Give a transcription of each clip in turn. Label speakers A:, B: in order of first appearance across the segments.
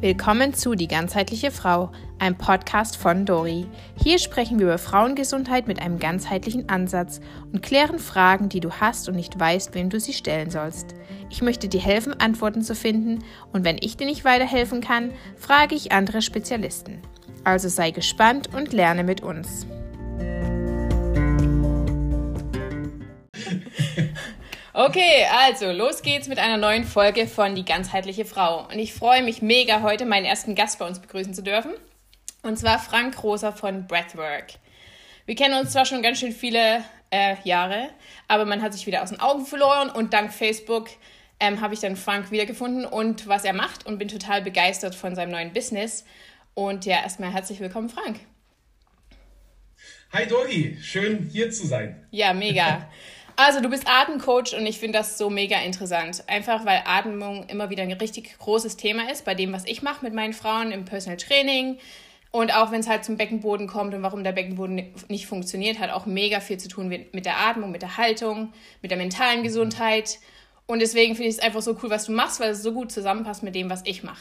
A: Willkommen zu Die ganzheitliche Frau, ein Podcast von Dori. Hier sprechen wir über Frauengesundheit mit einem ganzheitlichen Ansatz und klären Fragen, die du hast und nicht weißt, wem du sie stellen sollst. Ich möchte dir helfen, Antworten zu finden und wenn ich dir nicht weiterhelfen kann, frage ich andere Spezialisten. Also sei gespannt und lerne mit uns. Okay, also los geht's mit einer neuen Folge von Die ganzheitliche Frau. Und ich freue mich mega, heute meinen ersten Gast bei uns begrüßen zu dürfen. Und zwar Frank Rosa von Breathwork. Wir kennen uns zwar schon ganz schön viele äh, Jahre, aber man hat sich wieder aus den Augen verloren und dank Facebook ähm, habe ich dann Frank wiedergefunden und was er macht und bin total begeistert von seinem neuen Business. Und ja, erstmal herzlich willkommen, Frank.
B: Hi Dori, schön hier zu sein.
A: Ja, mega. Also du bist Atemcoach und ich finde das so mega interessant. Einfach weil Atmung immer wieder ein richtig großes Thema ist bei dem, was ich mache mit meinen Frauen im Personal Training. Und auch wenn es halt zum Beckenboden kommt und warum der Beckenboden nicht funktioniert, hat auch mega viel zu tun mit der Atmung, mit der Haltung, mit der mentalen Gesundheit. Und deswegen finde ich es einfach so cool, was du machst, weil es so gut zusammenpasst mit dem, was ich mache.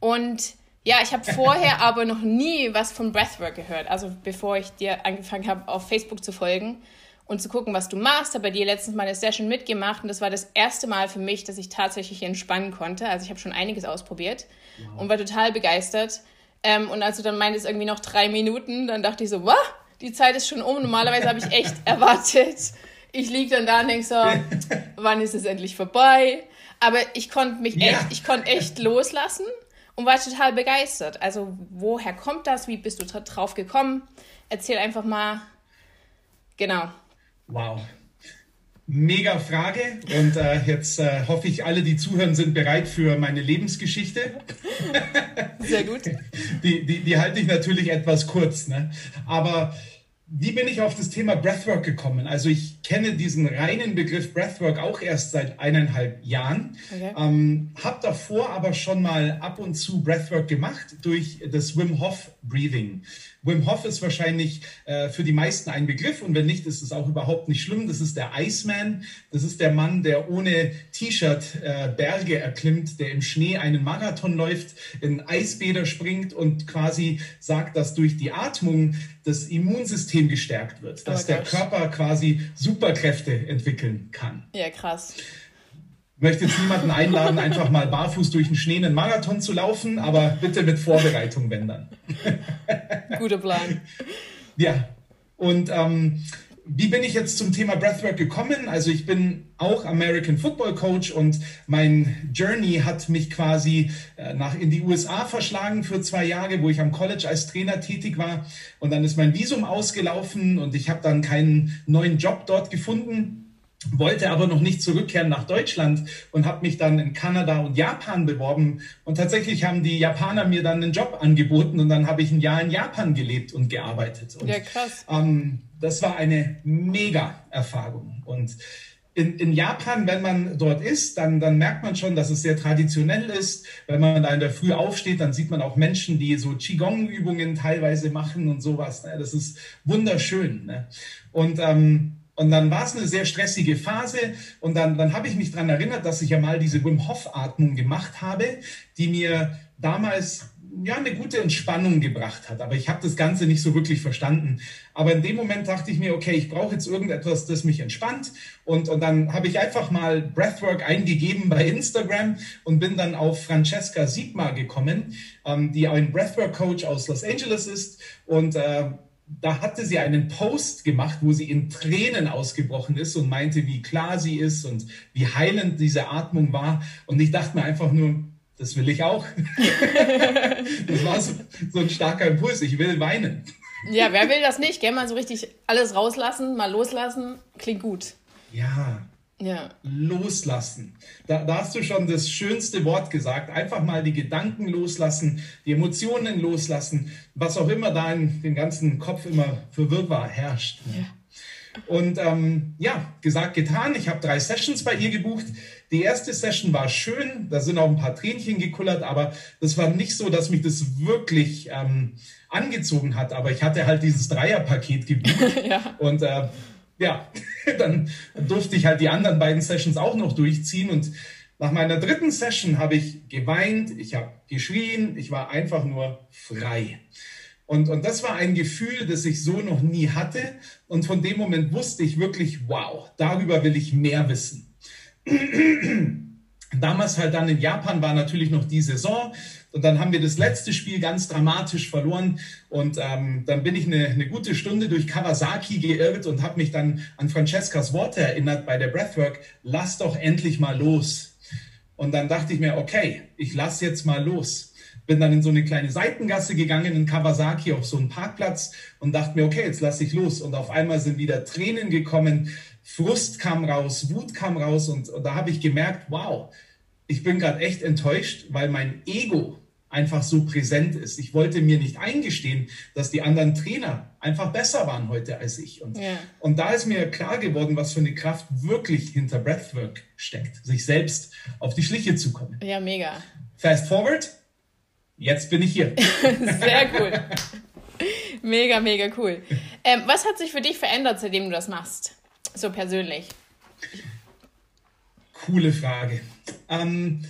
A: Und ja, ich habe vorher aber noch nie was von Breathwork gehört. Also bevor ich dir angefangen habe, auf Facebook zu folgen und zu gucken, was du machst. Habe bei dir letztens mal eine Session mitgemacht und das war das erste Mal für mich, dass ich tatsächlich entspannen konnte. Also ich habe schon einiges ausprobiert wow. und war total begeistert. Ähm, und als du dann meintest, irgendwie noch drei Minuten, dann dachte ich so, was? Die Zeit ist schon um. Normalerweise habe ich echt erwartet. Ich liege dann da und denke so, wann ist es endlich vorbei? Aber ich konnte mich ja. echt, ich konnte echt loslassen und war total begeistert. Also woher kommt das? Wie bist du drauf gekommen? Erzähl einfach mal. Genau.
B: Wow. Mega Frage und äh, jetzt äh, hoffe ich, alle, die zuhören, sind bereit für meine Lebensgeschichte.
A: Sehr gut.
B: Die, die, die halte ich natürlich etwas kurz, ne? aber wie bin ich auf das Thema Breathwork gekommen? Also ich kenne diesen reinen Begriff Breathwork auch erst seit eineinhalb Jahren, okay. ähm, habe davor aber schon mal ab und zu Breathwork gemacht durch das Wim Hof Breathing. Wim Hof ist wahrscheinlich äh, für die meisten ein Begriff und wenn nicht, ist es auch überhaupt nicht schlimm. Das ist der Iceman. Das ist der Mann, der ohne T-Shirt äh, Berge erklimmt, der im Schnee einen Marathon läuft, in Eisbäder springt und quasi sagt, dass durch die Atmung das Immunsystem gestärkt wird, dass oh der Körper quasi Superkräfte entwickeln kann.
A: Ja, krass
B: möchte jetzt niemanden einladen, einfach mal barfuß durch den Schnee einen Marathon zu laufen, aber bitte mit Vorbereitung, wenn dann.
A: Guter Plan.
B: Ja, und ähm, wie bin ich jetzt zum Thema Breathwork gekommen? Also ich bin auch American Football Coach und mein Journey hat mich quasi äh, nach in die USA verschlagen für zwei Jahre, wo ich am College als Trainer tätig war. Und dann ist mein Visum ausgelaufen und ich habe dann keinen neuen Job dort gefunden wollte aber noch nicht zurückkehren nach Deutschland und habe mich dann in Kanada und Japan beworben. Und tatsächlich haben die Japaner mir dann einen Job angeboten und dann habe ich ein Jahr in Japan gelebt und gearbeitet. Und,
A: ja, krass.
B: Ähm, das war eine mega Erfahrung. Und in, in Japan, wenn man dort ist, dann, dann merkt man schon, dass es sehr traditionell ist. Wenn man da in der Früh aufsteht, dann sieht man auch Menschen, die so Qigong-Übungen teilweise machen und sowas. Das ist wunderschön. Ne? Und ähm, und dann war es eine sehr stressige Phase und dann, dann habe ich mich daran erinnert, dass ich ja mal diese Wim Hof Atmung gemacht habe, die mir damals ja eine gute Entspannung gebracht hat. Aber ich habe das Ganze nicht so wirklich verstanden. Aber in dem Moment dachte ich mir, okay, ich brauche jetzt irgendetwas, das mich entspannt. Und, und dann habe ich einfach mal Breathwork eingegeben bei Instagram und bin dann auf Francesca Siegmar gekommen, ähm, die ein Breathwork Coach aus Los Angeles ist. Und äh, da hatte sie einen Post gemacht, wo sie in Tränen ausgebrochen ist und meinte, wie klar sie ist und wie heilend diese Atmung war. Und ich dachte mir einfach nur, das will ich auch. das war so, so, ein starker Impuls. Ich will weinen.
A: Ja, wer will das nicht? Gell? Mal so richtig alles rauslassen, mal loslassen. Klingt gut.
B: Ja,
A: ja.
B: Loslassen. Da, da, hast du schon das schönste Wort gesagt. Einfach mal die Gedanken loslassen, die Emotionen loslassen, was auch immer da in dem ganzen Kopf immer für Wirrwarr herrscht. Ja. Und ähm, ja, gesagt, getan. Ich habe drei Sessions bei ihr gebucht. Die erste Session war schön, da sind auch ein paar Tränchen gekullert, aber das war nicht so, dass mich das wirklich ähm, angezogen hat. Aber ich hatte halt dieses Dreierpaket gebucht. ja. Und äh, ja, dann durfte ich halt die anderen beiden Sessions auch noch durchziehen und Nach meiner dritten Session habe ich geweint, ich habe geschrien, ich war einfach nur frei. Und, und das war ein Gefühl, das ich so noch nie hatte. Und von dem Moment wusste ich wirklich, wow, darüber will ich mehr wissen. Damals halt dann in Japan war natürlich noch die Saison. Und dann haben wir das letzte Spiel ganz dramatisch verloren. Und ähm, dann bin ich eine, eine gute Stunde durch Kawasaki geirrt und habe mich dann an Francescas Worte erinnert bei der Breathwork, lass doch endlich mal los. Und dann dachte ich mir, okay, ich lass jetzt mal los bin dann in so eine kleine Seitengasse gegangen in Kawasaki auf so einen Parkplatz und dachte mir, okay, jetzt lasse ich los. Und auf einmal sind wieder Tränen gekommen, Frust kam raus, Wut kam raus und, und da habe ich gemerkt, wow, ich bin gerade echt enttäuscht, weil mein Ego einfach so präsent ist. Ich wollte mir nicht eingestehen, dass die anderen Trainer einfach besser waren heute als ich. Und, ja. und da ist mir klar geworden, was für eine Kraft wirklich hinter Breathwork steckt, sich selbst auf die Schliche zu kommen.
A: Ja, mega.
B: Fast forward, Jetzt bin ich hier.
A: Sehr cool. Mega, mega cool. Ähm, was hat sich für dich verändert, seitdem du das machst? So persönlich.
B: Coole Frage. Ähm,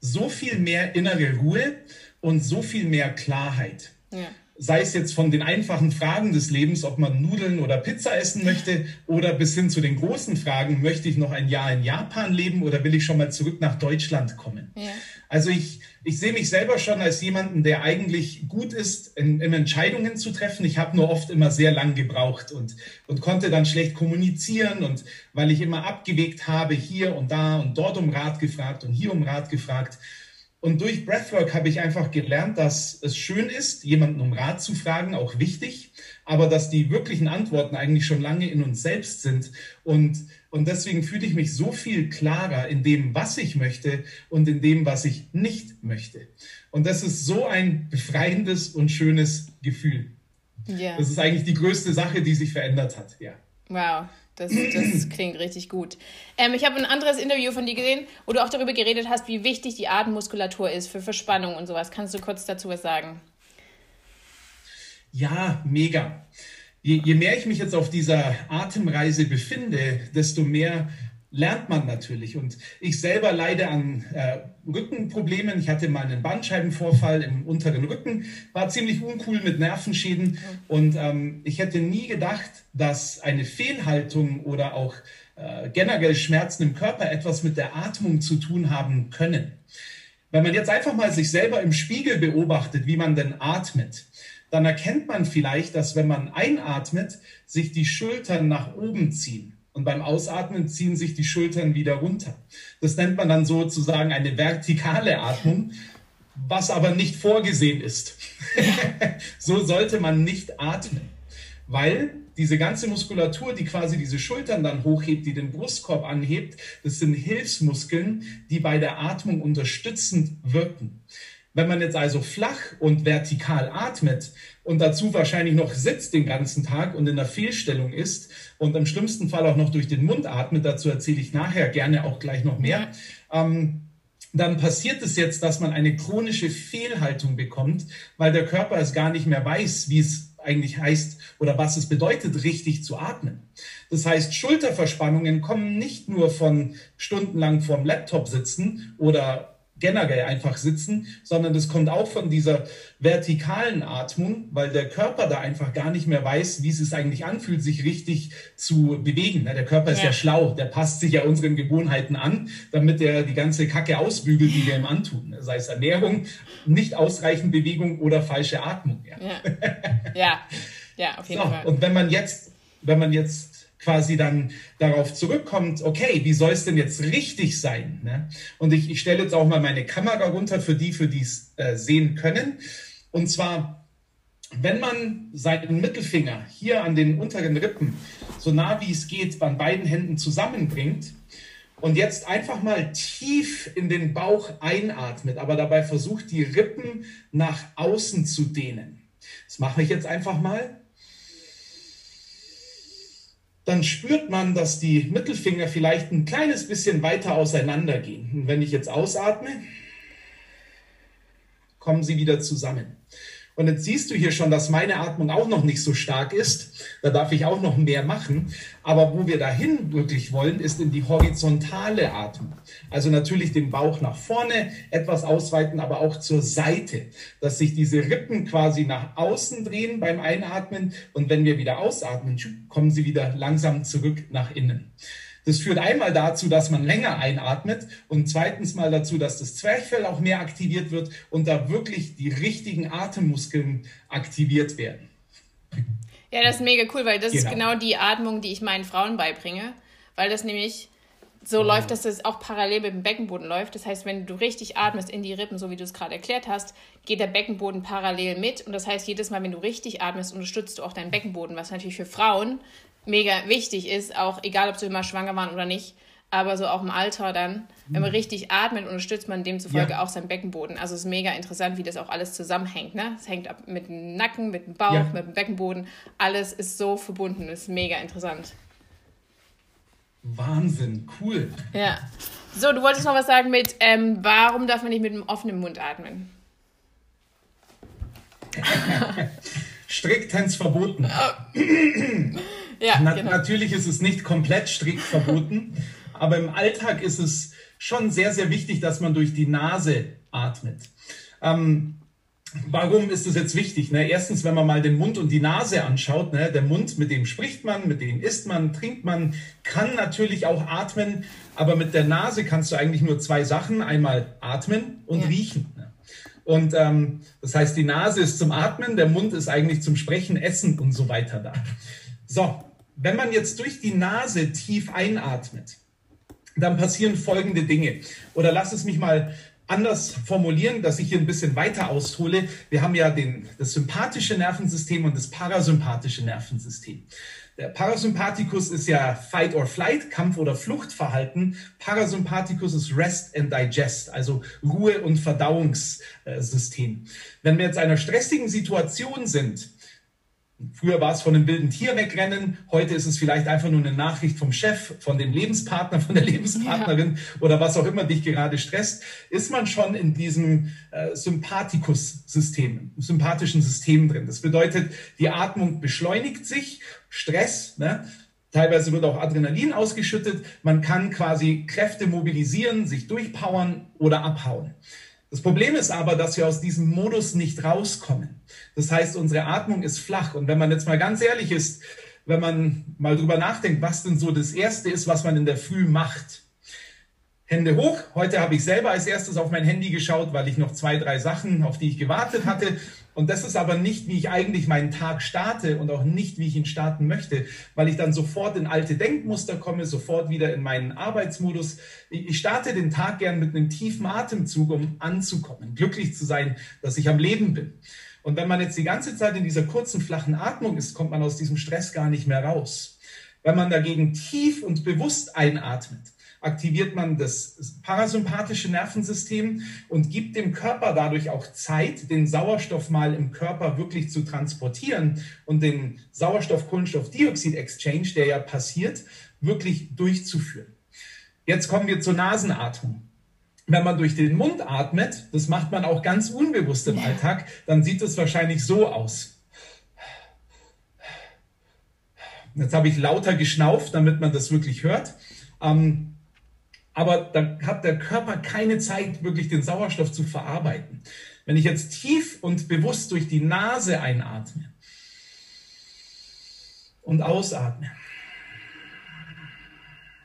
B: so viel mehr innere Ruhe und so viel mehr Klarheit. Ja sei es jetzt von den einfachen Fragen des Lebens, ob man Nudeln oder Pizza essen möchte, oder bis hin zu den großen Fragen, möchte ich noch ein Jahr in Japan leben oder will ich schon mal zurück nach Deutschland kommen? Ja. Also ich, ich sehe mich selber schon als jemanden, der eigentlich gut ist, in, in Entscheidungen zu treffen. Ich habe nur oft immer sehr lang gebraucht und, und konnte dann schlecht kommunizieren und weil ich immer abgewegt habe, hier und da und dort um Rat gefragt und hier um Rat gefragt, und durch Breathwork habe ich einfach gelernt, dass es schön ist, jemanden um Rat zu fragen, auch wichtig, aber dass die wirklichen Antworten eigentlich schon lange in uns selbst sind. Und, und deswegen fühle ich mich so viel klarer in dem, was ich möchte und in dem, was ich nicht möchte. Und das ist so ein befreiendes und schönes Gefühl. Ja. Das ist eigentlich die größte Sache, die sich verändert hat. Ja.
A: Wow. Das, das klingt richtig gut. Ähm, ich habe ein anderes Interview von dir gesehen, wo du auch darüber geredet hast, wie wichtig die Atemmuskulatur ist für Verspannung und sowas. Kannst du kurz dazu was sagen?
B: Ja, mega. Je, je mehr ich mich jetzt auf dieser Atemreise befinde, desto mehr lernt man natürlich. Und ich selber leide an äh, Rückenproblemen. Ich hatte mal einen Bandscheibenvorfall im unteren Rücken, war ziemlich uncool mit Nervenschäden. Und ähm, ich hätte nie gedacht, dass eine Fehlhaltung oder auch äh, generell Schmerzen im Körper etwas mit der Atmung zu tun haben können. Wenn man jetzt einfach mal sich selber im Spiegel beobachtet, wie man denn atmet, dann erkennt man vielleicht, dass wenn man einatmet, sich die Schultern nach oben ziehen. Und beim Ausatmen ziehen sich die Schultern wieder runter. Das nennt man dann sozusagen eine vertikale Atmung, was aber nicht vorgesehen ist. so sollte man nicht atmen, weil diese ganze Muskulatur, die quasi diese Schultern dann hochhebt, die den Brustkorb anhebt, das sind Hilfsmuskeln, die bei der Atmung unterstützend wirken. Wenn man jetzt also flach und vertikal atmet und dazu wahrscheinlich noch sitzt den ganzen Tag und in der Fehlstellung ist und im schlimmsten Fall auch noch durch den Mund atmet, dazu erzähle ich nachher gerne auch gleich noch mehr, ähm, dann passiert es jetzt, dass man eine chronische Fehlhaltung bekommt, weil der Körper es gar nicht mehr weiß, wie es eigentlich heißt oder was es bedeutet, richtig zu atmen. Das heißt, Schulterverspannungen kommen nicht nur von stundenlang vorm Laptop sitzen oder generell einfach sitzen, sondern das kommt auch von dieser vertikalen Atmung, weil der Körper da einfach gar nicht mehr weiß, wie es sich eigentlich anfühlt, sich richtig zu bewegen. Der Körper ist ja. ja schlau, der passt sich ja unseren Gewohnheiten an, damit er die ganze Kacke ausbügelt, die wir ihm antun. Sei es Ernährung, nicht ausreichend Bewegung oder falsche Atmung.
A: Ja, ja, ja, ja auf jeden so, Fall.
B: Und wenn man jetzt, wenn man jetzt quasi dann darauf zurückkommt, okay, wie soll es denn jetzt richtig sein? Ne? Und ich, ich stelle jetzt auch mal meine Kamera runter für die, für die es äh, sehen können. Und zwar, wenn man seinen Mittelfinger hier an den unteren Rippen so nah wie es geht an beiden Händen zusammenbringt und jetzt einfach mal tief in den Bauch einatmet, aber dabei versucht, die Rippen nach außen zu dehnen. Das mache ich jetzt einfach mal dann spürt man, dass die Mittelfinger vielleicht ein kleines bisschen weiter auseinander gehen. Und wenn ich jetzt ausatme, kommen sie wieder zusammen. Und jetzt siehst du hier schon, dass meine Atmung auch noch nicht so stark ist. Da darf ich auch noch mehr machen. Aber wo wir dahin wirklich wollen, ist in die horizontale Atmung. Also natürlich den Bauch nach vorne etwas ausweiten, aber auch zur Seite, dass sich diese Rippen quasi nach außen drehen beim Einatmen. Und wenn wir wieder ausatmen, kommen sie wieder langsam zurück nach innen. Das führt einmal dazu, dass man länger einatmet und zweitens mal dazu, dass das Zwerchfell auch mehr aktiviert wird und da wirklich die richtigen Atemmuskeln aktiviert werden.
A: Ja, das ist mega cool, weil das genau. ist genau die Atmung, die ich meinen Frauen beibringe, weil das nämlich so oh. läuft, dass das auch parallel mit dem Beckenboden läuft. Das heißt, wenn du richtig atmest in die Rippen, so wie du es gerade erklärt hast, geht der Beckenboden parallel mit. Und das heißt, jedes Mal, wenn du richtig atmest, unterstützt du auch deinen Beckenboden, was natürlich für Frauen mega wichtig ist, auch egal, ob sie immer schwanger waren oder nicht, aber so auch im Alter dann, wenn man mhm. richtig atmet, unterstützt man demzufolge ja. auch seinen Beckenboden. Also es ist mega interessant, wie das auch alles zusammenhängt. Ne? Es hängt ab mit dem Nacken, mit dem Bauch, ja. mit dem Beckenboden. Alles ist so verbunden. Das ist mega interessant.
B: Wahnsinn, cool.
A: Ja. So, du wolltest noch was sagen mit, ähm, warum darf man nicht mit einem offenen Mund atmen?
B: Striktens verboten. Ja, Na, genau. Natürlich ist es nicht komplett strikt verboten, aber im Alltag ist es schon sehr, sehr wichtig, dass man durch die Nase atmet. Ähm, Warum ist das jetzt wichtig? Ne? Erstens, wenn man mal den Mund und die Nase anschaut, ne? der Mund, mit dem spricht man, mit dem isst man, trinkt man, kann natürlich auch atmen, aber mit der Nase kannst du eigentlich nur zwei Sachen, einmal atmen und ja. riechen. Ne? Und ähm, das heißt, die Nase ist zum Atmen, der Mund ist eigentlich zum Sprechen, Essen und so weiter da. So, wenn man jetzt durch die Nase tief einatmet, dann passieren folgende Dinge. Oder lass es mich mal anders formulieren, dass ich hier ein bisschen weiter aushole. Wir haben ja den, das sympathische Nervensystem und das parasympathische Nervensystem. Der Parasympathikus ist ja Fight or Flight, Kampf- oder Fluchtverhalten. Parasympathikus ist Rest and Digest, also Ruhe- und Verdauungssystem. Wenn wir jetzt in einer stressigen Situation sind, Früher war es von einem wilden Tier wegrennen, heute ist es vielleicht einfach nur eine Nachricht vom Chef, von dem Lebenspartner, von der Lebenspartnerin ja. oder was auch immer dich gerade stresst, ist man schon in diesem äh, Sympathikus-System, sympathischen System drin. Das bedeutet, die Atmung beschleunigt sich, Stress, ne? Teilweise wird auch Adrenalin ausgeschüttet. Man kann quasi Kräfte mobilisieren, sich durchpowern oder abhauen. Das Problem ist aber, dass wir aus diesem Modus nicht rauskommen. Das heißt, unsere Atmung ist flach. Und wenn man jetzt mal ganz ehrlich ist, wenn man mal drüber nachdenkt, was denn so das Erste ist, was man in der Früh macht. Hände hoch. Heute habe ich selber als erstes auf mein Handy geschaut, weil ich noch zwei, drei Sachen, auf die ich gewartet hatte. Und das ist aber nicht, wie ich eigentlich meinen Tag starte und auch nicht, wie ich ihn starten möchte, weil ich dann sofort in alte Denkmuster komme, sofort wieder in meinen Arbeitsmodus. Ich starte den Tag gern mit einem tiefen Atemzug, um anzukommen, glücklich zu sein, dass ich am Leben bin. Und wenn man jetzt die ganze Zeit in dieser kurzen, flachen Atmung ist, kommt man aus diesem Stress gar nicht mehr raus. Wenn man dagegen tief und bewusst einatmet, aktiviert man das parasympathische Nervensystem und gibt dem Körper dadurch auch Zeit, den Sauerstoff mal im Körper wirklich zu transportieren und den Sauerstoff-Kohlenstoff-Dioxid-Exchange, der ja passiert, wirklich durchzuführen. Jetzt kommen wir zur Nasenatmung. Wenn man durch den Mund atmet, das macht man auch ganz unbewusst im Alltag, dann sieht es wahrscheinlich so aus. Jetzt habe ich lauter geschnauft, damit man das wirklich hört. Ähm, aber da hat der Körper keine Zeit, wirklich den Sauerstoff zu verarbeiten. Wenn ich jetzt tief und bewusst durch die Nase einatme und ausatme,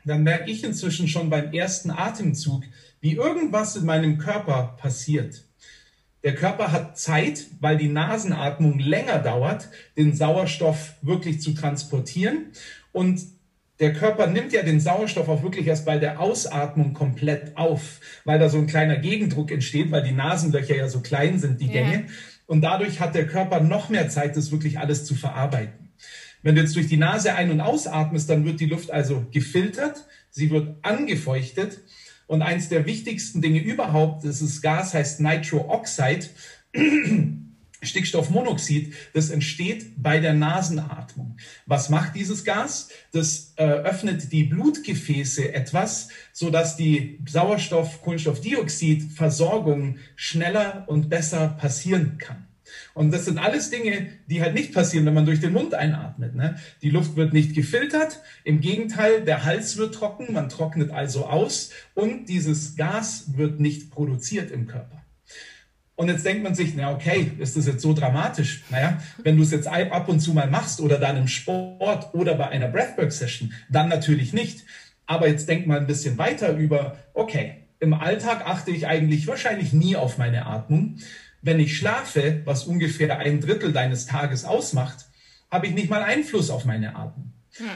B: dann merke ich inzwischen schon beim ersten Atemzug, wie irgendwas in meinem Körper passiert. Der Körper hat Zeit, weil die Nasenatmung länger dauert, den Sauerstoff wirklich zu transportieren. Und der Körper nimmt ja den Sauerstoff auch wirklich erst bei der Ausatmung komplett auf, weil da so ein kleiner Gegendruck entsteht, weil die Nasenlöcher ja so klein sind, die Gänge. Ja. Und dadurch hat der Körper noch mehr Zeit, das wirklich alles zu verarbeiten. Wenn du jetzt durch die Nase ein- und ausatmest, dann wird die Luft also gefiltert, sie wird angefeuchtet. Und eins der wichtigsten Dinge überhaupt, dieses Gas heißt Nitrooxide. Stickstoffmonoxid, das entsteht bei der Nasenatmung. Was macht dieses Gas? Das äh, öffnet die Blutgefäße etwas, sodass die Sauerstoff-Kohlenstoffdioxid-Versorgung schneller und besser passieren kann. Und das sind alles Dinge, die halt nicht passieren, wenn man durch den Mund einatmet. Ne? Die Luft wird nicht gefiltert, im Gegenteil, der Hals wird trocken, man trocknet also aus und dieses Gas wird nicht produziert im Körper. Und jetzt denkt man sich, na okay, ist das jetzt so dramatisch? Naja, wenn du es jetzt ab und zu mal machst oder dann im Sport oder bei einer Breathwork-Session, dann natürlich nicht. Aber jetzt denk mal ein bisschen weiter über, okay, im Alltag achte ich eigentlich wahrscheinlich nie auf meine Atmung. Wenn ich schlafe, was ungefähr ein Drittel deines Tages ausmacht, habe ich nicht mal Einfluss auf meine Atmung.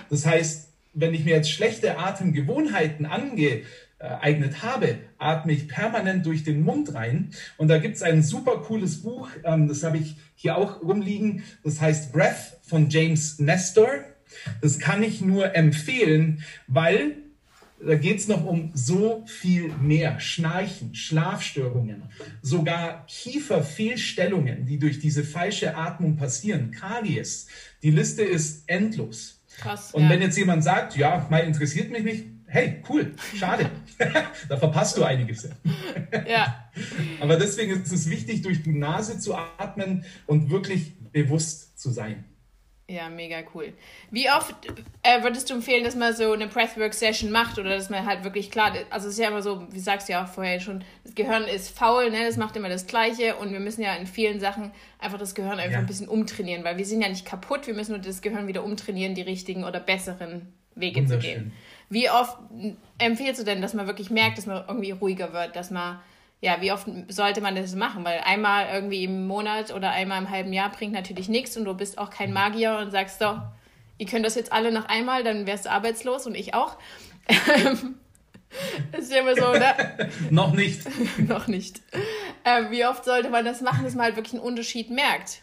B: Das heißt, wenn ich mir jetzt schlechte Atemgewohnheiten angeeignet habe, atme ich permanent durch den Mund rein. Und da gibt es ein super cooles Buch, ähm, das habe ich hier auch rumliegen, das heißt Breath von James Nestor. Das kann ich nur empfehlen, weil da geht es noch um so viel mehr. Schnarchen, Schlafstörungen, sogar Kieferfehlstellungen, die durch diese falsche Atmung passieren, Karies. Die Liste ist endlos. Krass, Und ja. wenn jetzt jemand sagt, ja, mal interessiert mich nicht, hey, cool, schade. da verpasst du einiges. ja. Aber deswegen ist es wichtig, durch die Nase zu atmen und wirklich bewusst zu sein.
A: Ja, mega cool. Wie oft äh, würdest du empfehlen, dass man so eine Breathwork-Session macht oder dass man halt wirklich klar, also es ist ja immer so, wie sagst du ja auch vorher schon, das Gehirn ist faul, ne? das macht immer das Gleiche und wir müssen ja in vielen Sachen einfach das Gehirn einfach ja. ein bisschen umtrainieren, weil wir sind ja nicht kaputt, wir müssen nur das Gehirn wieder umtrainieren, die richtigen oder besseren Wege zu gehen. Wie oft empfiehlst du denn, dass man wirklich merkt, dass man irgendwie ruhiger wird, dass man ja, wie oft sollte man das machen? Weil einmal irgendwie im Monat oder einmal im halben Jahr bringt natürlich nichts und du bist auch kein Magier und sagst doch, ihr könnt das jetzt alle noch einmal, dann wärst du arbeitslos und ich auch. das ist ja immer so,
B: ne? noch nicht.
A: noch nicht. Äh, wie oft sollte man das machen, dass man halt wirklich einen Unterschied merkt?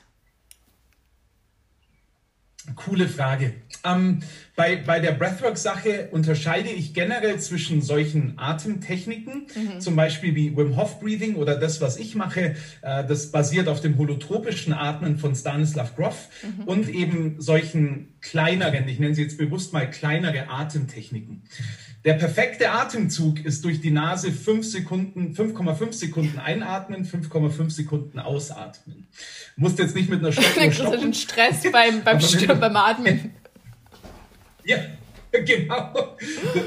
B: Coole Frage. Ähm, bei, bei der Breathwork-Sache unterscheide ich generell zwischen solchen Atemtechniken, mhm. zum Beispiel wie Wim Hof Breathing oder das, was ich mache, äh, das basiert auf dem holotropischen Atmen von Stanislav Grof mhm. und eben solchen kleineren, ich nenne sie jetzt bewusst mal kleinere Atemtechniken. Der perfekte Atemzug ist durch die Nase 5 Sekunden, 5,5 Sekunden einatmen, 5,5 Sekunden ausatmen. Musst jetzt nicht mit einer Stoppuhr stoppen.
A: Stress beim, beim, beim Atmen.
B: Ja, genau.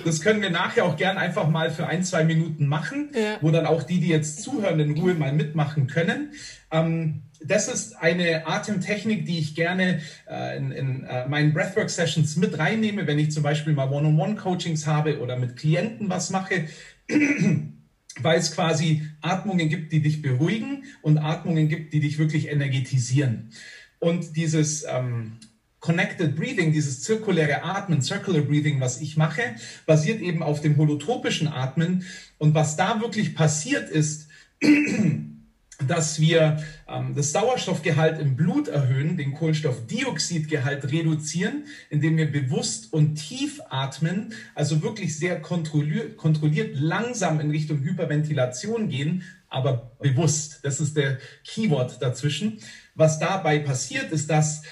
B: Das können wir nachher auch gern einfach mal für ein, zwei Minuten machen, ja. wo dann auch die, die jetzt zuhören, in Ruhe mal mitmachen können. Ähm, das ist eine Atemtechnik, die ich gerne äh, in, in äh, meinen Breathwork-Sessions mit reinnehme, wenn ich zum Beispiel mal One-on-One-Coachings habe oder mit Klienten was mache, weil es quasi Atmungen gibt, die dich beruhigen und Atmungen gibt, die dich wirklich energetisieren. Und dieses ähm, Connected Breathing, dieses zirkuläre Atmen, Circular Breathing, was ich mache, basiert eben auf dem holotropischen Atmen. Und was da wirklich passiert ist, dass wir ähm, das Sauerstoffgehalt im Blut erhöhen, den Kohlenstoffdioxidgehalt reduzieren, indem wir bewusst und tief atmen, also wirklich sehr kontrolliert, kontrolliert langsam in Richtung Hyperventilation gehen, aber bewusst. Das ist der Keyword dazwischen. Was dabei passiert, ist, dass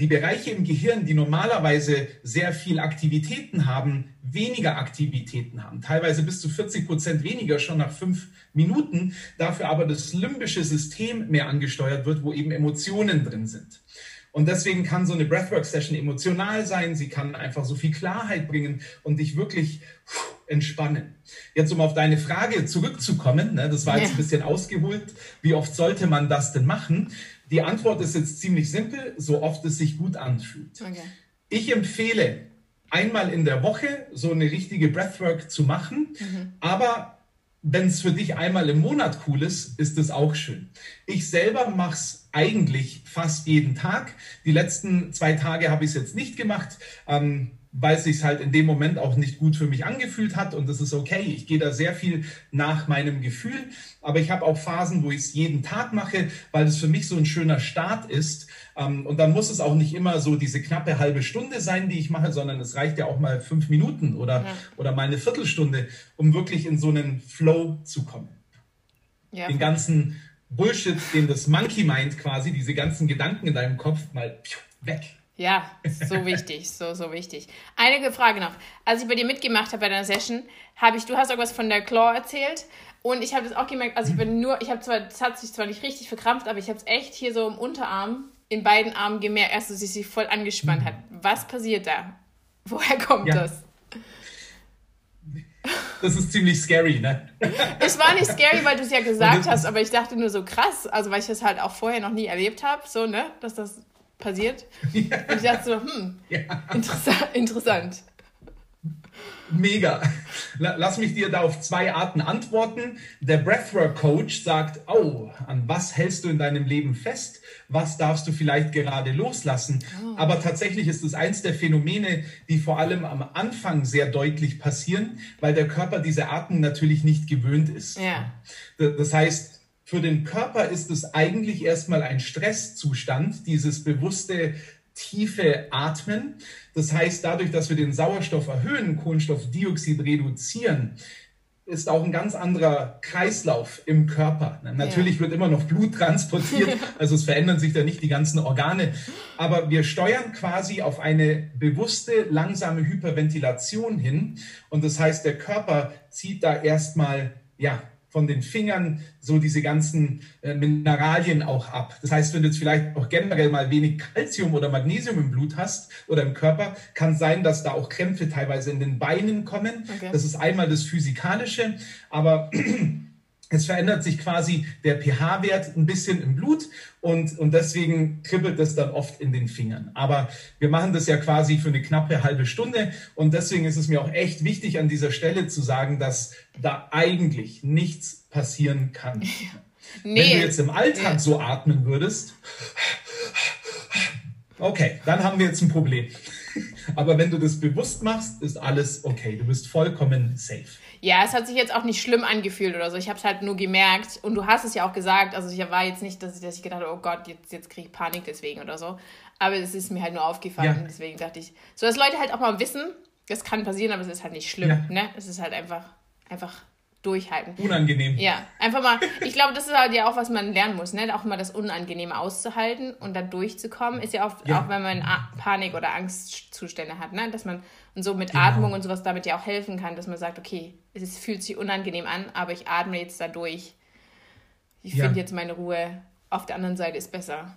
B: die Bereiche im Gehirn, die normalerweise sehr viel Aktivitäten haben, weniger Aktivitäten haben. Teilweise bis zu 40 Prozent weniger schon nach fünf Minuten. Dafür aber das limbische System mehr angesteuert wird, wo eben Emotionen drin sind. Und deswegen kann so eine Breathwork-Session emotional sein. Sie kann einfach so viel Klarheit bringen und dich wirklich entspannen. Jetzt, um auf deine Frage zurückzukommen, ne, das war jetzt ein bisschen ausgeholt. Wie oft sollte man das denn machen? Die Antwort ist jetzt ziemlich simpel, so oft es sich gut anfühlt. Okay. Ich empfehle, einmal in der Woche so eine richtige Breathwork zu machen, mhm. aber wenn es für dich einmal im Monat cool ist, ist es auch schön. Ich selber mache es eigentlich fast jeden Tag. Die letzten zwei Tage habe ich es jetzt nicht gemacht. Ähm, weil es sich halt in dem Moment auch nicht gut für mich angefühlt hat und das ist okay. Ich gehe da sehr viel nach meinem Gefühl, aber ich habe auch Phasen, wo ich es jeden Tag mache, weil es für mich so ein schöner Start ist. Ähm, und dann muss es auch nicht immer so diese knappe halbe Stunde sein, die ich mache, sondern es reicht ja auch mal fünf Minuten oder, ja. oder mal eine Viertelstunde, um wirklich in so einen Flow zu kommen. Ja. Den ganzen Bullshit, den das Monkey Mind quasi, diese ganzen Gedanken in deinem Kopf mal weg.
A: Ja, so wichtig, so, so wichtig. Einige Frage noch. Als ich bei dir mitgemacht habe bei deiner Session, habe ich, du hast irgendwas von der Claw erzählt. Und ich habe das auch gemerkt, also ich bin nur, ich habe zwar, das hat sich zwar nicht richtig verkrampft, aber ich habe es echt hier so im Unterarm, in beiden Armen gemerkt, erst, dass sie sich voll angespannt hat. Was passiert da? Woher kommt ja. das?
B: Das ist ziemlich scary, ne?
A: Es war nicht scary, weil du es ja gesagt hast, aber ich dachte nur so krass, also weil ich das halt auch vorher noch nie erlebt habe, so, ne, dass das passiert. Ja. Und ich dachte so, hm, ja. interessant, interessant.
B: Mega. Lass mich dir da auf zwei Arten antworten. Der Breathwork Coach sagt, oh, an was hältst du in deinem Leben fest? Was darfst du vielleicht gerade loslassen? Oh. Aber tatsächlich ist es eins der Phänomene, die vor allem am Anfang sehr deutlich passieren, weil der Körper diese Atmung natürlich nicht gewöhnt ist. Ja. Das heißt, für den Körper ist es eigentlich erstmal ein Stresszustand, dieses bewusste tiefe Atmen. Das heißt, dadurch, dass wir den Sauerstoff erhöhen, Kohlenstoffdioxid reduzieren, ist auch ein ganz anderer Kreislauf im Körper. Natürlich ja. wird immer noch Blut transportiert, also es verändern sich da nicht die ganzen Organe, aber wir steuern quasi auf eine bewusste, langsame Hyperventilation hin und das heißt, der Körper zieht da erstmal ja, von den Fingern so diese ganzen äh, Mineralien auch ab. Das heißt, wenn du jetzt vielleicht auch generell mal wenig Kalzium oder Magnesium im Blut hast oder im Körper, kann sein, dass da auch Krämpfe teilweise in den Beinen kommen. Okay. Das ist einmal das Physikalische, aber es verändert sich quasi der pH-Wert ein bisschen im Blut und, und deswegen kribbelt es dann oft in den Fingern. Aber wir machen das ja quasi für eine knappe halbe Stunde und deswegen ist es mir auch echt wichtig an dieser Stelle zu sagen, dass da eigentlich nichts passieren kann. Nee. Wenn du jetzt im Alltag ja. so atmen würdest, okay, dann haben wir jetzt ein Problem. Aber wenn du das bewusst machst, ist alles okay. Du bist vollkommen safe.
A: Ja, es hat sich jetzt auch nicht schlimm angefühlt oder so. Ich habe es halt nur gemerkt und du hast es ja auch gesagt. Also ich war jetzt nicht, dass ich, dass ich gedacht habe, oh Gott, jetzt, jetzt kriege ich Panik deswegen oder so. Aber es ist mir halt nur aufgefallen. Ja. Deswegen dachte ich, so dass Leute halt auch mal wissen, das kann passieren, aber es ist halt nicht schlimm. Ja. Ne? Es ist halt einfach, einfach durchhalten.
B: Unangenehm.
A: Ja, einfach mal, ich glaube, das ist halt ja auch, was man lernen muss, ne? auch mal das Unangenehme auszuhalten und dann durchzukommen, ist ja oft, ja. auch wenn man Panik- oder Angstzustände hat, ne? dass man und so mit genau. Atmung und sowas damit ja auch helfen kann, dass man sagt, okay, es fühlt sich unangenehm an, aber ich atme jetzt da durch. Ich ja. finde jetzt meine Ruhe. Auf der anderen Seite ist besser.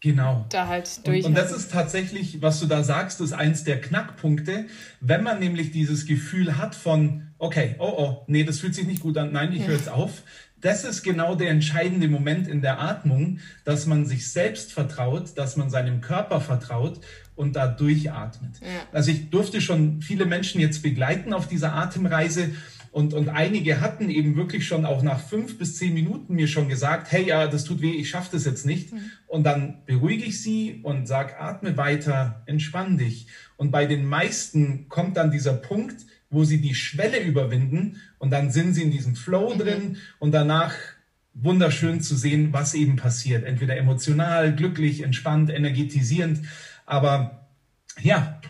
B: Genau.
A: Da halt durch.
B: Und, und, das ist tatsächlich, was du da sagst, ist eins der Knackpunkte. Wenn man nämlich dieses Gefühl hat von, okay, oh oh, nee, das fühlt sich nicht gut an, nein, ich ja. höre jetzt auf. Das ist genau der entscheidende Moment in der Atmung, dass man sich selbst vertraut, dass man seinem Körper vertraut und da durchatmet. Ja. Also ich durfte schon viele Menschen jetzt begleiten auf dieser Atemreise und, und einige hatten eben wirklich schon auch nach fünf bis zehn Minuten mir schon gesagt, hey, ja, das tut weh, ich schaffe das jetzt nicht. Mhm. Und dann beruhige ich sie und sage, atme weiter, entspann dich. Und bei den meisten kommt dann dieser Punkt, wo sie die Schwelle überwinden und dann sind sie in diesem Flow mhm. drin und danach wunderschön zu sehen, was eben passiert. Entweder emotional, glücklich, entspannt, energetisierend. Aber ja,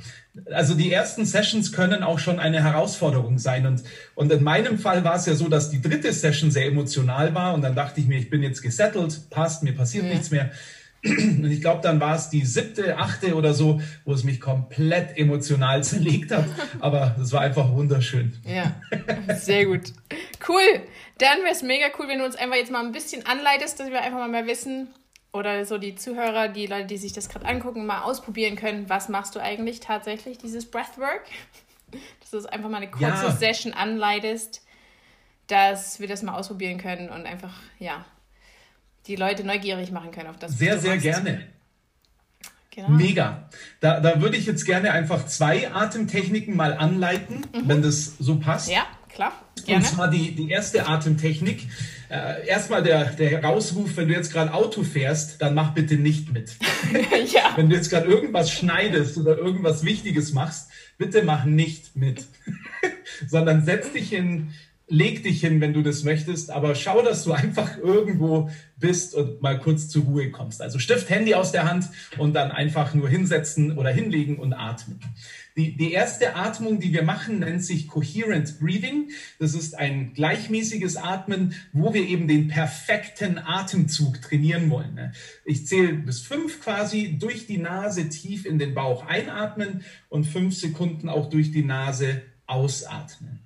B: also die ersten Sessions können auch schon eine Herausforderung sein. Und, und in meinem Fall war es ja so, dass die dritte Session sehr emotional war. Und dann dachte ich mir, ich bin jetzt gesettelt, passt, mir passiert ja. nichts mehr. Und ich glaube, dann war es die siebte, achte oder so, wo es mich komplett emotional zerlegt hat. Aber es war einfach wunderschön.
A: Ja, sehr gut. Cool. Dann wäre es mega cool, wenn du uns einfach jetzt mal ein bisschen anleitest, dass wir einfach mal mehr wissen oder so die Zuhörer, die Leute, die sich das gerade angucken, mal ausprobieren können. Was machst du eigentlich tatsächlich, dieses Breathwork? Dass du es einfach mal eine kurze ja. Session anleitest, dass wir das mal ausprobieren können und einfach, ja, die Leute neugierig machen können auf das.
B: Sehr, sehr machst. gerne. Genau. Mega. Da, da würde ich jetzt gerne einfach zwei Atemtechniken mal anleiten, mhm. wenn das so passt.
A: Ja, klar. Gerne.
B: Und zwar die, die erste Atemtechnik. Äh, erstmal der, der Rausruf, wenn du jetzt gerade Auto fährst, dann mach bitte nicht mit. ja. Wenn du jetzt gerade irgendwas schneidest oder irgendwas Wichtiges machst, bitte mach nicht mit. Sondern setz dich hin, leg dich hin, wenn du das möchtest, aber schau, dass du einfach irgendwo bist und mal kurz zur Ruhe kommst. Also Stift, Handy aus der Hand und dann einfach nur hinsetzen oder hinlegen und atmen. Die, die erste Atmung, die wir machen, nennt sich Coherent Breathing. Das ist ein gleichmäßiges Atmen, wo wir eben den perfekten Atemzug trainieren wollen. Ich zähle bis fünf quasi durch die Nase tief in den Bauch einatmen und fünf Sekunden auch durch die Nase ausatmen.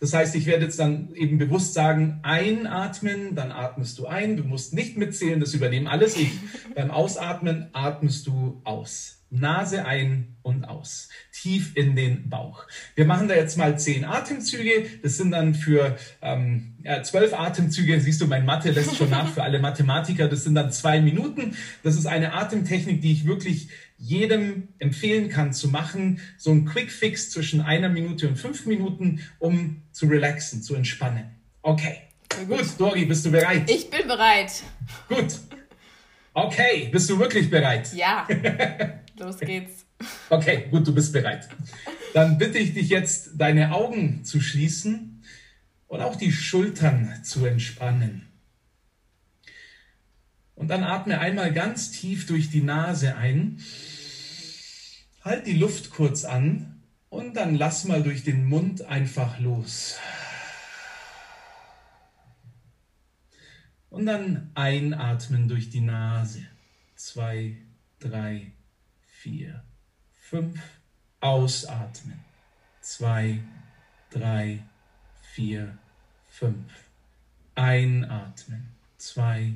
B: Das heißt, ich werde jetzt dann eben bewusst sagen, einatmen, dann atmest du ein. Du musst nicht mitzählen, das übernehmen alles ich. Beim Ausatmen atmest du aus. Nase ein und aus. Tief in den Bauch. Wir machen da jetzt mal zehn Atemzüge. Das sind dann für ähm, ja, zwölf Atemzüge. Siehst du, mein Mathe lässt schon nach für alle Mathematiker. Das sind dann zwei Minuten. Das ist eine Atemtechnik, die ich wirklich jedem empfehlen kann zu machen. So ein Quick Fix zwischen einer Minute und fünf Minuten, um zu relaxen, zu entspannen. Okay. Gut, Dori, bist du bereit?
A: Ich bin bereit.
B: Gut. Okay, bist du wirklich bereit?
A: Ja. Los geht's.
B: Okay, gut, du bist bereit. Dann bitte ich dich jetzt, deine Augen zu schließen und auch die Schultern zu entspannen. Und dann atme einmal ganz tief durch die Nase ein. Halt die Luft kurz an und dann lass mal durch den Mund einfach los. Und dann einatmen durch die Nase. Zwei, drei, vier, fünf. Ausatmen. Zwei, drei, vier, fünf. Einatmen. Zwei,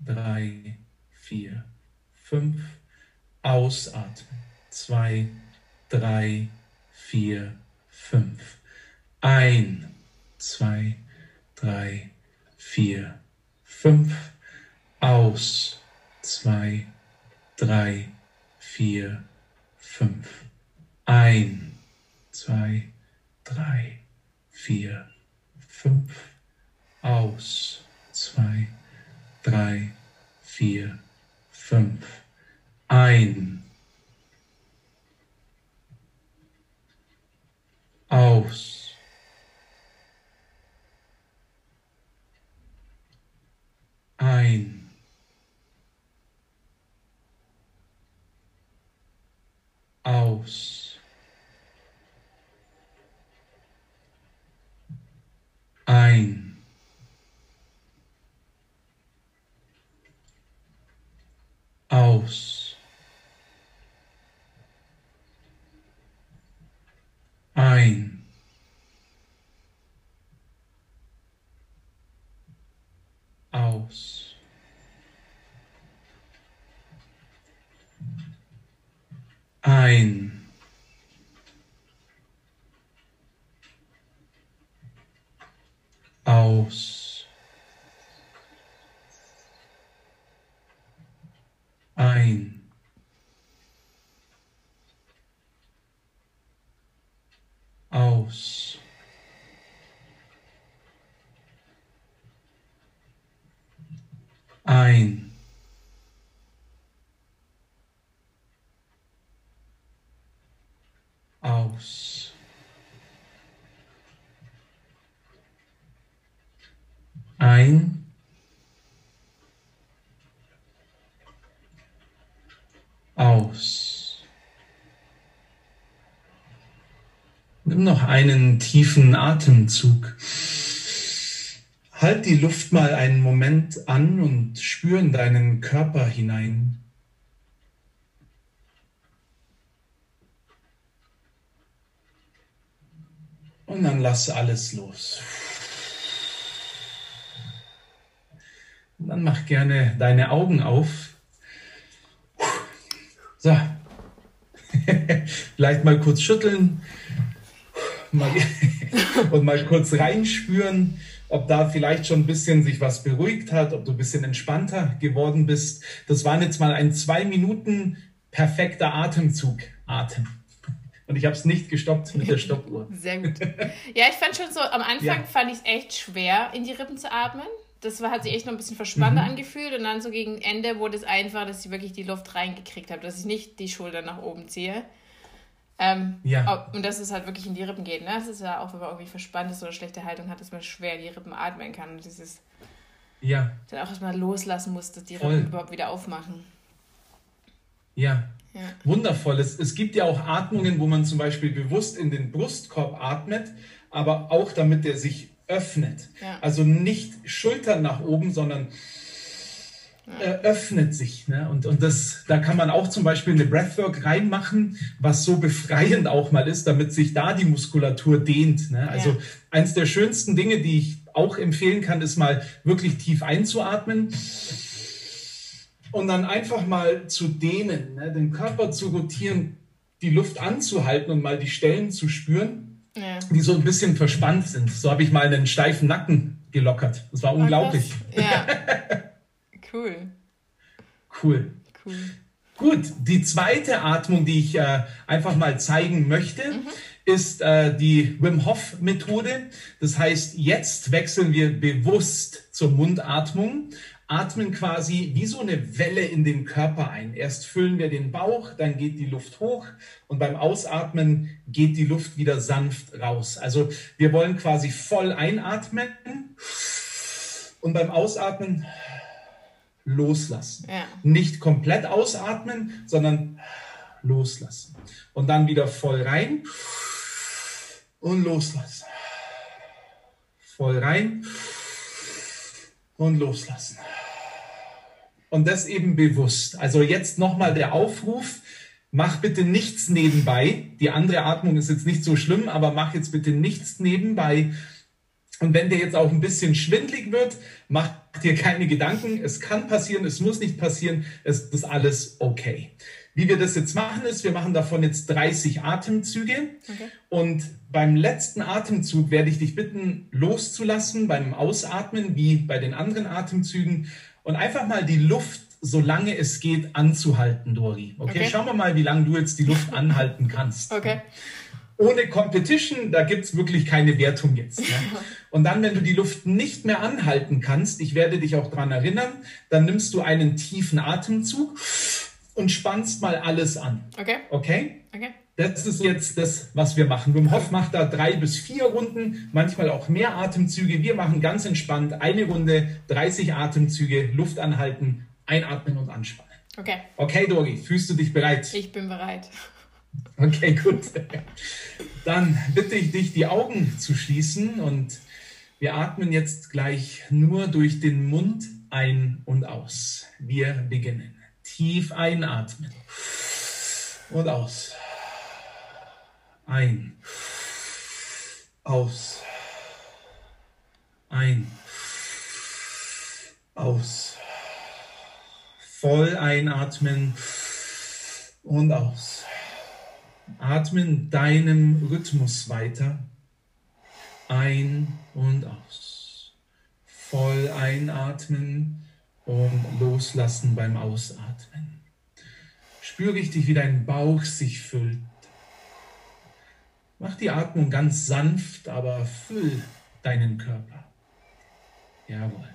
B: drei, vier, fünf. Ausatmen. Zwei, drei, vier, fünf. Ein, zwei, drei, vier, fünf. Aus. Zwei, drei, vier, fünf. Ein, zwei, drei, vier, fünf. Aus. Zwei, drei, vier, fünf. Ein. Aus. Ein. Aus. Ein. Aus. Ein. Aus. Ein. Aus. Ein. Aus. Ein. Aus. Ein. Aus. Nimm noch einen tiefen Atemzug. Halt die Luft mal einen Moment an und spür in deinen Körper hinein. Und dann lass alles los. Und dann mach gerne deine Augen auf. So. Vielleicht mal kurz schütteln und mal kurz reinspüren, ob da vielleicht schon ein bisschen sich was beruhigt hat, ob du ein bisschen entspannter geworden bist. Das waren jetzt mal ein zwei Minuten perfekter Atemzug. Atem. Und ich habe es nicht gestoppt mit der Stoppuhr.
A: Sehr gut. Ja, ich fand schon so, am Anfang ja. fand ich es echt schwer, in die Rippen zu atmen. Das war, hat sich echt noch ein bisschen verspannter mhm. angefühlt. Und dann so gegen Ende wurde es einfach, dass ich wirklich die Luft reingekriegt habe, dass ich nicht die Schulter nach oben ziehe. Ähm, ja. Und dass es halt wirklich in die Rippen geht. Ne? Das ist ja auch, wenn man irgendwie verspannt ist oder schlechte Haltung hat, dass man schwer die Rippen atmen kann. Und dieses. Ja. Dann auch erstmal loslassen muss, dass die Voll. Rippen überhaupt wieder aufmachen.
B: Ja. ja. Wundervoll. Es, es gibt ja auch Atmungen, wo man zum Beispiel bewusst in den Brustkorb atmet, aber auch damit der sich öffnet. Ja. Also nicht Schultern nach oben, sondern äh, öffnet sich. Ne? Und, und das, da kann man auch zum Beispiel eine Breathwork reinmachen, was so befreiend auch mal ist, damit sich da die Muskulatur dehnt. Ne? Also ja. eins der schönsten Dinge, die ich auch empfehlen kann, ist mal wirklich tief einzuatmen und dann einfach mal zu dehnen, ne? den Körper zu rotieren, die Luft anzuhalten und mal die Stellen zu spüren, ja. die so ein bisschen verspannt sind. So habe ich mal einen steifen Nacken gelockert. Das war unglaublich.
A: Ja. Cool.
B: Cool. Cool. Gut, die zweite Atmung, die ich äh, einfach mal zeigen möchte, mhm. ist äh, die Wim Hof Methode. Das heißt, jetzt wechseln wir bewusst zur Mundatmung, atmen quasi wie so eine Welle in den Körper ein. Erst füllen wir den Bauch, dann geht die Luft hoch und beim Ausatmen geht die Luft wieder sanft raus. Also wir wollen quasi voll einatmen und beim Ausatmen loslassen. Ja. Nicht komplett ausatmen, sondern loslassen. Und dann wieder voll rein und loslassen. Voll rein und loslassen. Und das eben bewusst. Also jetzt nochmal der Aufruf, mach bitte nichts nebenbei. Die andere Atmung ist jetzt nicht so schlimm, aber mach jetzt bitte nichts nebenbei. Und wenn dir jetzt auch ein bisschen schwindlig wird, mach dir keine Gedanken. Es kann passieren, es muss nicht passieren. Es ist alles okay. Wie wir das jetzt machen, ist, wir machen davon jetzt 30 Atemzüge. Okay. Und beim letzten Atemzug werde ich dich bitten, loszulassen beim Ausatmen, wie bei den anderen Atemzügen. Und einfach mal die Luft, solange es geht, anzuhalten, Dori. Okay, okay. schauen wir mal, wie lange du jetzt die Luft anhalten kannst.
A: Okay
B: ohne Competition, da gibt es wirklich keine Wertung jetzt. Ne? Und dann, wenn du die Luft nicht mehr anhalten kannst, ich werde dich auch daran erinnern, dann nimmst du einen tiefen Atemzug und spannst mal alles an.
A: Okay.
B: Okay?
A: Okay.
B: Das ist jetzt das, was wir machen. Wim Hof macht da drei bis vier Runden, manchmal auch mehr Atemzüge. Wir machen ganz entspannt eine Runde, 30 Atemzüge, Luft anhalten, einatmen und anspannen.
A: Okay.
B: Okay, Dori, fühlst du dich bereit?
A: Ich bin bereit.
B: Okay, gut. Dann bitte ich dich, die Augen zu schließen und wir atmen jetzt gleich nur durch den Mund ein und aus. Wir beginnen. Tief einatmen und aus. Ein. Aus. Ein. Aus. Voll einatmen und aus. Atme in deinem Rhythmus weiter. Ein und aus. Voll einatmen und loslassen beim Ausatmen. Spür richtig, wie dein Bauch sich füllt. Mach die Atmung ganz sanft, aber füll deinen Körper. Jawohl.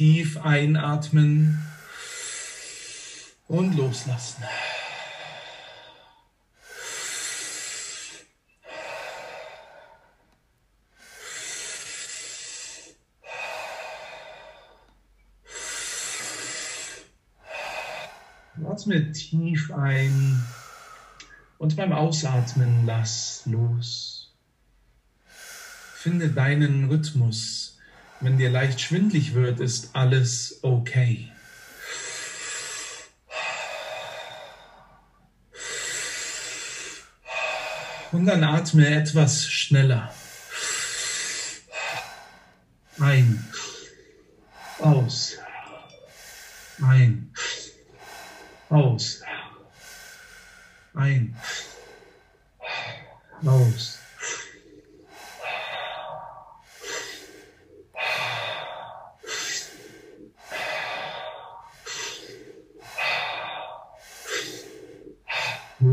B: Tief einatmen und loslassen. Atme tief ein und beim Ausatmen lass los. Finde deinen Rhythmus wenn dir leicht schwindlig wird, ist alles okay. Und dann atme etwas schneller. Ein. Aus. Ein. Aus. Ein. Aus.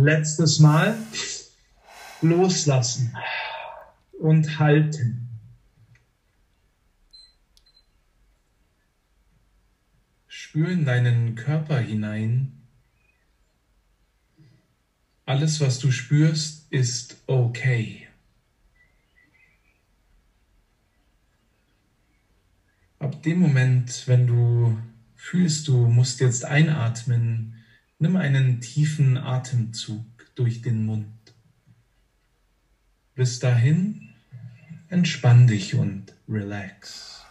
B: letztes Mal. Loslassen und halten. Spür in deinen Körper hinein. Alles, was du spürst, ist okay. Ab dem Moment, wenn du fühlst, du musst jetzt einatmen, nimm einen tiefen Atemzug durch den Mund. Bis dahin entspann dich und relax.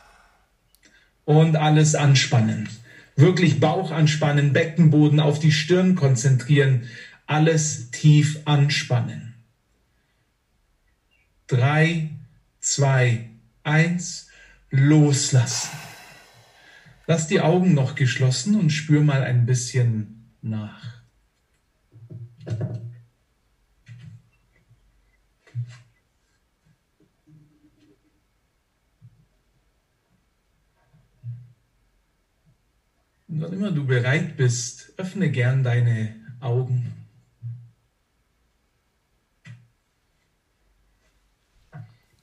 B: Und alles anspannen. Wirklich Bauch anspannen, Beckenboden auf die Stirn konzentrieren, alles tief anspannen. Drei, zwei, eins, loslassen. Lass die Augen noch geschlossen und spür mal ein bisschen nach. Und wann immer du bereit bist, öffne gern deine Augen.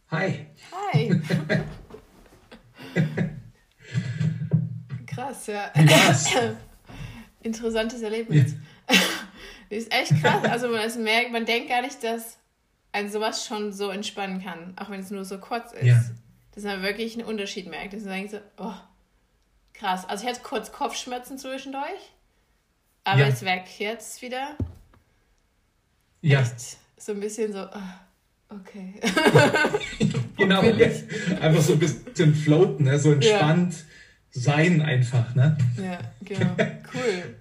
B: Hi.
A: Hi. Krass, ja.
B: Wie war's?
A: Interessantes Erlebnis. Ja. ist echt krass. Also man es merkt, man denkt gar nicht, dass ein sowas schon so entspannen kann, auch wenn es nur so kurz ist. Ja. Dass man wirklich einen Unterschied merkt. Dass man denkt so, oh, krass. Also ich hatte kurz Kopfschmerzen zwischendurch, aber ja. ist weg jetzt wieder. Ja. Echt so ein bisschen so, oh, okay.
B: genau, einfach so ein bisschen floaten, ne? so entspannt. Ja sein einfach, ne?
A: Ja, genau. Cool.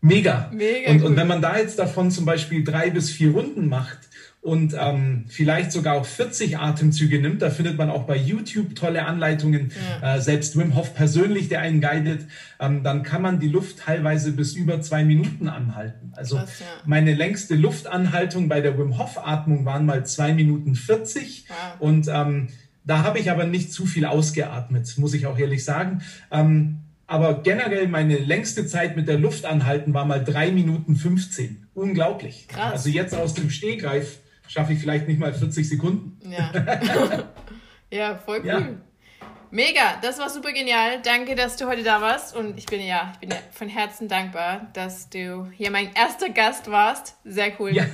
B: Mega. Mega und, cool. und wenn man da jetzt davon zum Beispiel drei bis vier Runden macht und ähm, vielleicht sogar auch 40 Atemzüge nimmt, da findet man auch bei YouTube tolle Anleitungen, ja. äh, selbst Wim Hof persönlich, der einen guidet, ähm, dann kann man die Luft teilweise bis über zwei Minuten anhalten. Also Krass, ja. meine längste Luftanhaltung bei der Wim Hof Atmung waren mal zwei Minuten 40 wow. und ähm, da habe ich aber nicht zu viel ausgeatmet, muss ich auch ehrlich sagen. Ähm, aber generell meine längste Zeit mit der Luft anhalten war mal drei Minuten 15. Unglaublich. Krass. Also jetzt aus dem Stehgreif schaffe ich vielleicht nicht mal 40 Sekunden.
A: Ja, ja voll cool. Ja. Mega, das war super genial. Danke, dass du heute da warst. Und ich bin ja, ich bin ja von Herzen dankbar, dass du hier mein erster Gast warst. Sehr cool. Ja.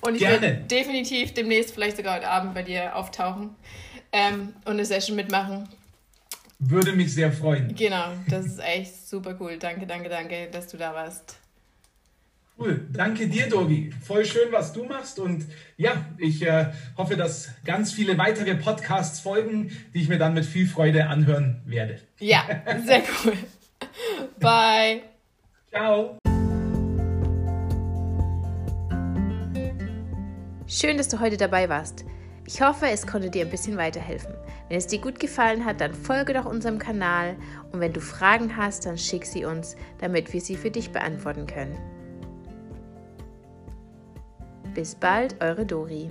A: Und ich Gerne. werde definitiv demnächst, vielleicht sogar heute Abend bei dir auftauchen ähm, und eine Session mitmachen.
B: Würde mich sehr freuen.
A: Genau, das ist echt super cool. Danke, danke, danke, dass du da warst.
B: Cool, danke dir, Dogi. Voll schön, was du machst. Und ja, ich äh, hoffe, dass ganz viele weitere Podcasts folgen, die ich mir dann mit viel Freude anhören werde.
A: Ja, sehr cool. Bye.
B: Ciao.
A: Schön, dass du heute dabei warst. Ich hoffe, es konnte dir ein bisschen weiterhelfen. Wenn es dir gut gefallen hat, dann folge doch unserem Kanal und wenn du Fragen hast, dann schick sie uns, damit wir sie für dich beantworten können. Bis bald, eure Dori.